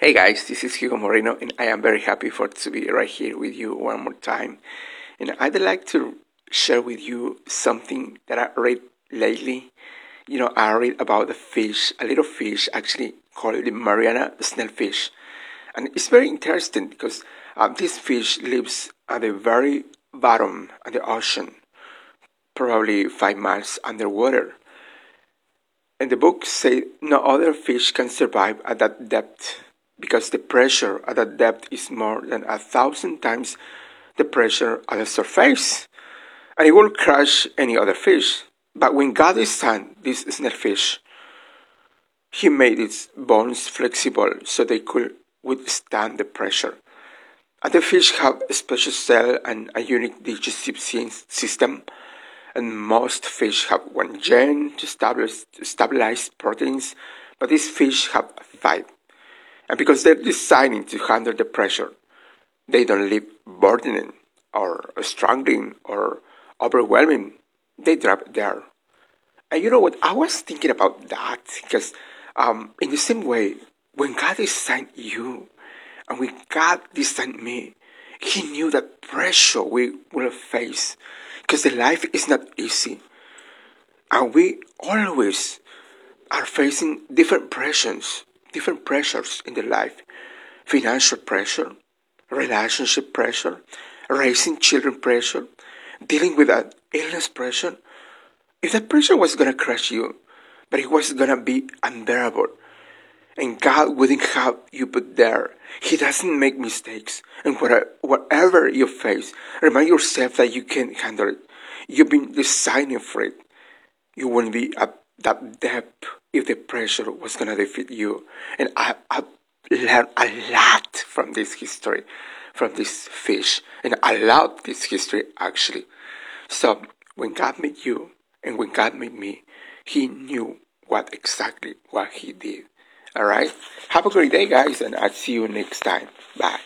Hey guys, this is Hugo Moreno, and I am very happy for to be right here with you one more time. And I'd like to share with you something that I read lately. You know, I read about a fish, a little fish, actually called the Mariana snailfish, and it's very interesting because uh, this fish lives at the very bottom of the ocean, probably five miles underwater. And the book say no other fish can survive at that depth because the pressure at that depth is more than a thousand times the pressure at the surface, and it will crush any other fish. But when God designed this snailfish, He made its bones flexible so they could withstand the pressure. And the fish have a special cell and a unique digestive system, and most fish have one gene to stabilize, to stabilize proteins, but these fish have five. And because they're designing to handle the pressure, they don't live burdening or struggling or overwhelming. They drop there. And you know what? I was thinking about that because, um, in the same way, when God designed you and when God designed me, He knew that pressure we will face because the life is not easy. And we always are facing different pressures different pressures in the life financial pressure, relationship pressure, raising children pressure, dealing with an illness pressure. If that pressure was going to crush you, but it was going to be unbearable, and God wouldn't have you put there. He doesn't make mistakes. And whatever you face, remind yourself that you can handle it. You've been designing for it. You won't be at that depth if the pressure was going to defeat you. And I, I learned a lot from this history, from this fish. And I love this history actually. So when God made you and when God made me, He knew what exactly what He did. All right. Have a great day, guys, and I'll see you next time. Bye.